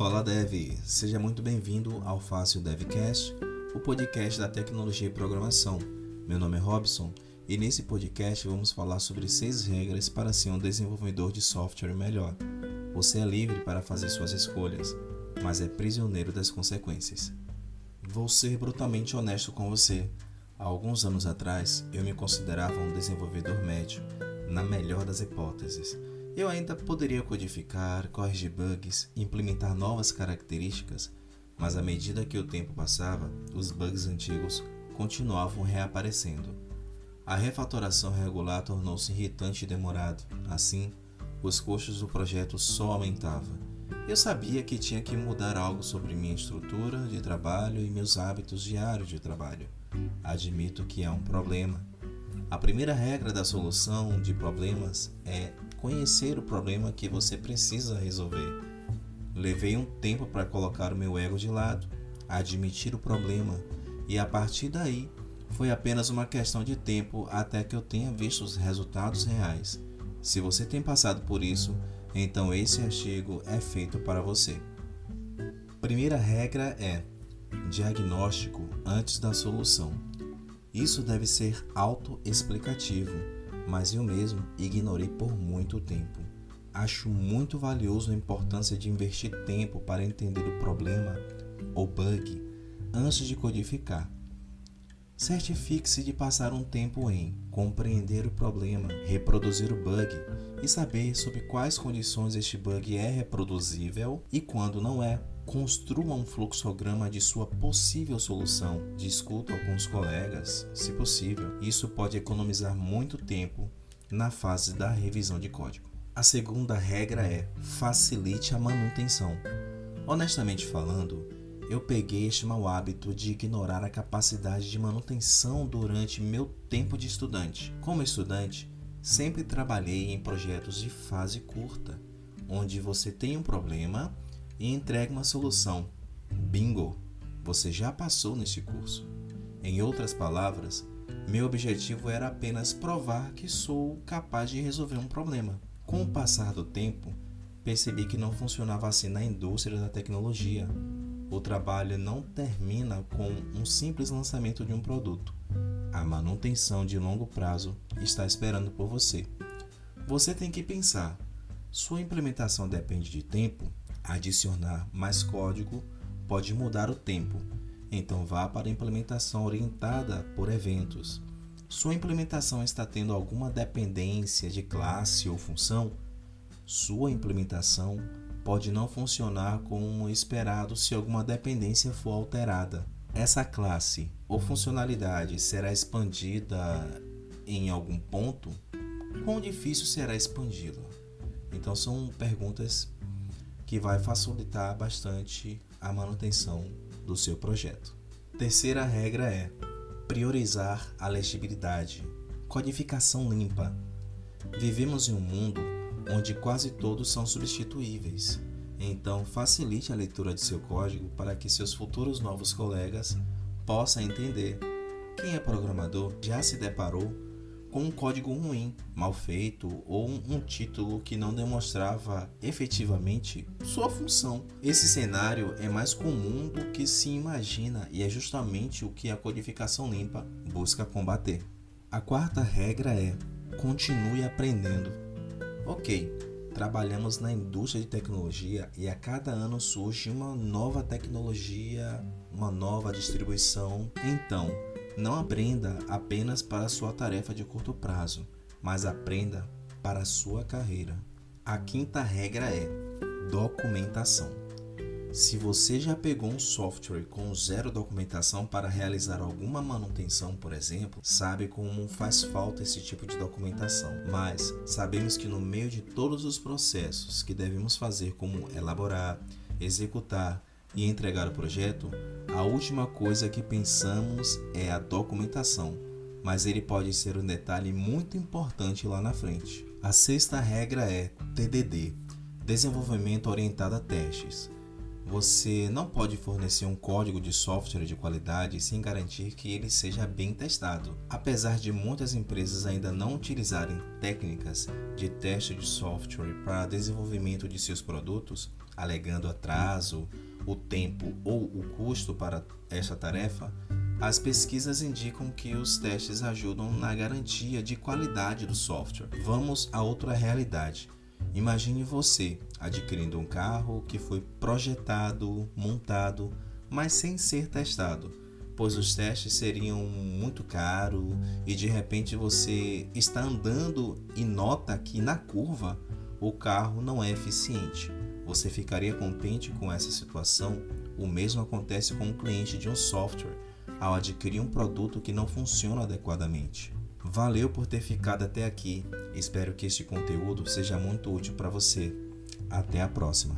Fala Dev, seja muito bem-vindo ao Fácil Devcast, o podcast da tecnologia e programação. Meu nome é Robson e nesse podcast vamos falar sobre seis regras para ser um desenvolvedor de software melhor. Você é livre para fazer suas escolhas, mas é prisioneiro das consequências. Vou ser brutalmente honesto com você. Há alguns anos atrás, eu me considerava um desenvolvedor médio, na melhor das hipóteses. Eu ainda poderia codificar, corrigir bugs, implementar novas características, mas à medida que o tempo passava, os bugs antigos continuavam reaparecendo. A refatoração regular tornou-se irritante e demorado. Assim, os custos do projeto só aumentavam. Eu sabia que tinha que mudar algo sobre minha estrutura de trabalho e meus hábitos diários de trabalho. Admito que é um problema. A primeira regra da solução de problemas é conhecer o problema que você precisa resolver. Levei um tempo para colocar o meu ego de lado, admitir o problema, e a partir daí foi apenas uma questão de tempo até que eu tenha visto os resultados reais. Se você tem passado por isso, então esse artigo é feito para você. Primeira regra é diagnóstico antes da solução. Isso deve ser autoexplicativo mas eu mesmo ignorei por muito tempo. Acho muito valioso a importância de investir tempo para entender o problema ou bug antes de codificar. Certifique-se de passar um tempo em compreender o problema, reproduzir o bug e saber sob quais condições este bug é reproduzível e quando não é. Construa um fluxograma de sua possível solução. Discuta os colegas, se possível. Isso pode economizar muito tempo na fase da revisão de código. A segunda regra é facilite a manutenção. Honestamente falando, eu peguei este mau hábito de ignorar a capacidade de manutenção durante meu tempo de estudante. Como estudante, sempre trabalhei em projetos de fase curta, onde você tem um problema e entregue uma solução. Bingo! Você já passou neste curso. Em outras palavras, meu objetivo era apenas provar que sou capaz de resolver um problema. Com o passar do tempo, percebi que não funcionava assim na indústria da tecnologia. O trabalho não termina com um simples lançamento de um produto. A manutenção de longo prazo está esperando por você. Você tem que pensar: sua implementação depende de tempo? Adicionar mais código pode mudar o tempo, então vá para a implementação orientada por eventos. Sua implementação está tendo alguma dependência de classe ou função? Sua implementação pode não funcionar como esperado se alguma dependência for alterada. Essa classe ou funcionalidade será expandida em algum ponto? Quão difícil será expandi-la? Então são perguntas que vai facilitar bastante a manutenção do seu projeto. Terceira regra é priorizar a legibilidade, codificação limpa. Vivemos em um mundo onde quase todos são substituíveis. Então, facilite a leitura de seu código para que seus futuros novos colegas possam entender. Quem é programador já se deparou com um código ruim, mal feito ou um título que não demonstrava efetivamente sua função. Esse cenário é mais comum do que se imagina e é justamente o que a codificação limpa busca combater. A quarta regra é: continue aprendendo. Ok, trabalhamos na indústria de tecnologia e a cada ano surge uma nova tecnologia, uma nova distribuição. Então, não aprenda apenas para sua tarefa de curto prazo, mas aprenda para sua carreira. A quinta regra é documentação. Se você já pegou um software com zero documentação para realizar alguma manutenção, por exemplo, sabe como faz falta esse tipo de documentação. Mas sabemos que no meio de todos os processos que devemos fazer, como elaborar, executar e entregar o projeto, a última coisa que pensamos é a documentação, mas ele pode ser um detalhe muito importante lá na frente. A sexta regra é TDD Desenvolvimento Orientado a Testes. Você não pode fornecer um código de software de qualidade sem garantir que ele seja bem testado. Apesar de muitas empresas ainda não utilizarem técnicas de teste de software para desenvolvimento de seus produtos, alegando atraso, o tempo ou o custo para esta tarefa, as pesquisas indicam que os testes ajudam na garantia de qualidade do software. Vamos a outra realidade. Imagine você adquirindo um carro que foi projetado, montado, mas sem ser testado, pois os testes seriam muito caros e de repente você está andando e nota que na curva o carro não é eficiente. Você ficaria contente com essa situação? O mesmo acontece com um cliente de um software ao adquirir um produto que não funciona adequadamente. Valeu por ter ficado até aqui. Espero que este conteúdo seja muito útil para você. Até a próxima.